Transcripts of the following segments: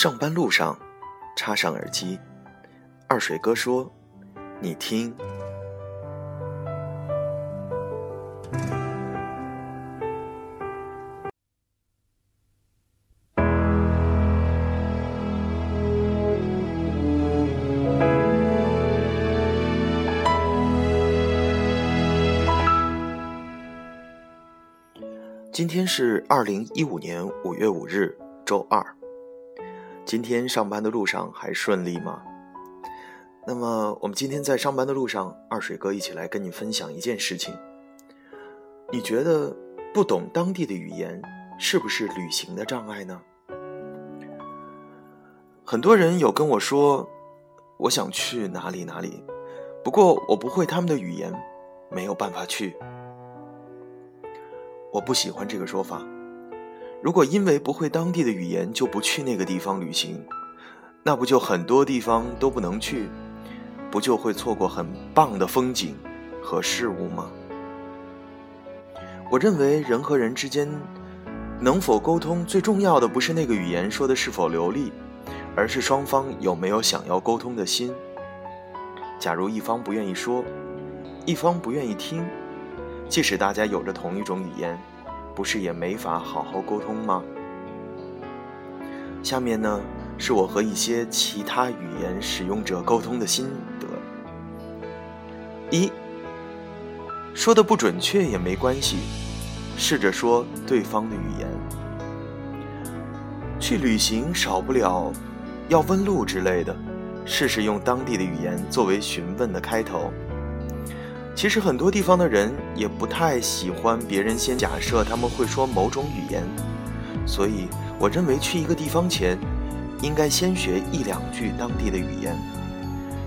上班路上，插上耳机，二水哥说：“你听。”今天是二零一五年五月五日，周二。今天上班的路上还顺利吗？那么我们今天在上班的路上，二水哥一起来跟你分享一件事情。你觉得不懂当地的语言是不是旅行的障碍呢？很多人有跟我说，我想去哪里哪里，不过我不会他们的语言，没有办法去。我不喜欢这个说法。如果因为不会当地的语言就不去那个地方旅行，那不就很多地方都不能去，不就会错过很棒的风景和事物吗？我认为人和人之间能否沟通，最重要的不是那个语言说的是否流利，而是双方有没有想要沟通的心。假如一方不愿意说，一方不愿意听，即使大家有着同一种语言。不是也没法好好沟通吗？下面呢，是我和一些其他语言使用者沟通的心得。一，说的不准确也没关系，试着说对方的语言。去旅行少不了要问路之类的，试试用当地的语言作为询问的开头。其实很多地方的人也不太喜欢别人先假设他们会说某种语言，所以我认为去一个地方前，应该先学一两句当地的语言，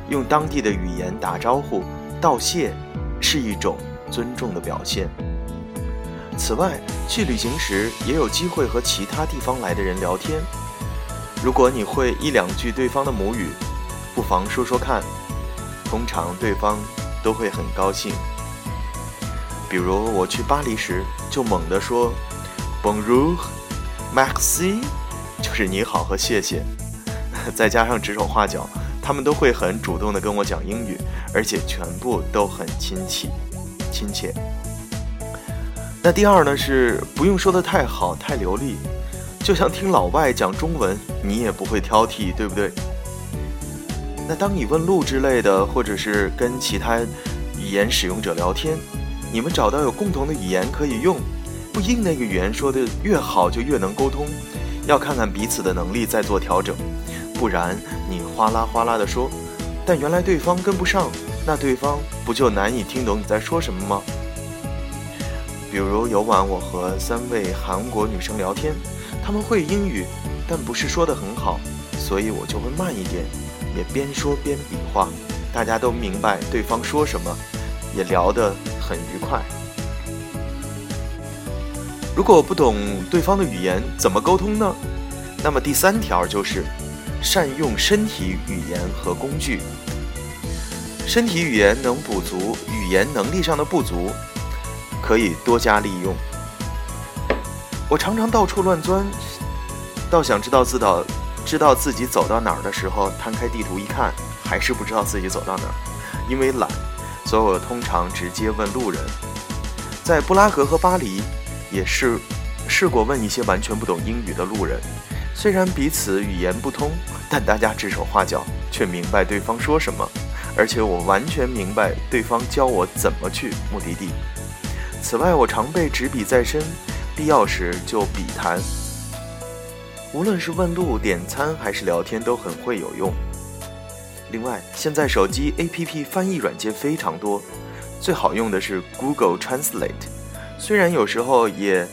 用当地的语言打招呼、道谢，是一种尊重的表现。此外，去旅行时也有机会和其他地方来的人聊天，如果你会一两句对方的母语，不妨说说看，通常对方。都会很高兴。比如我去巴黎时，就猛地说 “Bonjour, Maxi”，就是你好和谢谢，再加上指手画脚，他们都会很主动的跟我讲英语，而且全部都很亲切。亲切。那第二呢是不用说的太好太流利，就像听老外讲中文，你也不会挑剔，对不对？那当你问路之类的，或者是跟其他语言使用者聊天，你们找到有共同的语言可以用，不硬那个语言说的越好就越能沟通，要看看彼此的能力再做调整，不然你哗啦哗啦的说，但原来对方跟不上，那对方不就难以听懂你在说什么吗？比如有晚我和三位韩国女生聊天，她们会英语，但不是说的很好，所以我就会慢一点。也边说边比划，大家都明白对方说什么，也聊得很愉快。如果不懂对方的语言，怎么沟通呢？那么第三条就是善用身体语言和工具。身体语言能补足语言能力上的不足，可以多加利用。我常常到处乱钻，倒想知道自导。知道自己走到哪儿的时候，摊开地图一看，还是不知道自己走到哪儿。因为懒，所以我通常直接问路人。在布拉格和巴黎，也是试过问一些完全不懂英语的路人。虽然彼此语言不通，但大家指手画脚，却明白对方说什么。而且我完全明白对方教我怎么去目的地。此外，我常备纸笔在身，必要时就笔谈。无论是问路、点餐还是聊天，都很会有用。另外，现在手机 APP 翻译软件非常多，最好用的是 Google Translate。虽然有时候也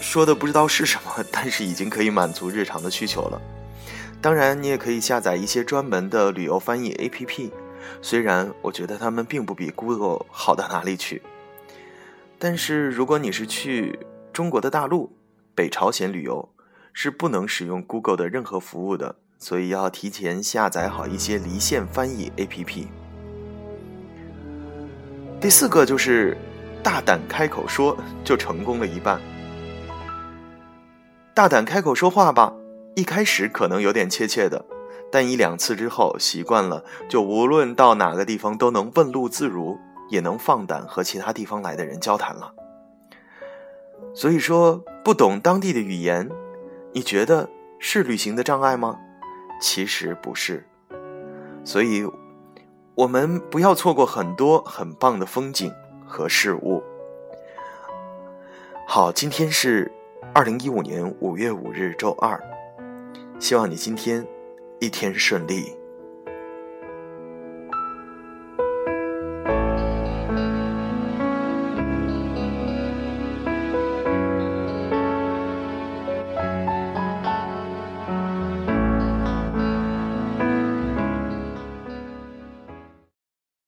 说的不知道是什么，但是已经可以满足日常的需求了。当然，你也可以下载一些专门的旅游翻译 APP，虽然我觉得他们并不比 Google 好到哪里去。但是，如果你是去中国的大陆、北朝鲜旅游，是不能使用 Google 的任何服务的，所以要提前下载好一些离线翻译 APP。第四个就是大胆开口说，就成功了一半。大胆开口说话吧，一开始可能有点怯怯的，但一两次之后习惯了，就无论到哪个地方都能问路自如，也能放胆和其他地方来的人交谈了。所以说，不懂当地的语言，你觉得是旅行的障碍吗？其实不是。所以，我们不要错过很多很棒的风景和事物。好，今天是二零一五年五月五日，周二。希望你今天一天顺利。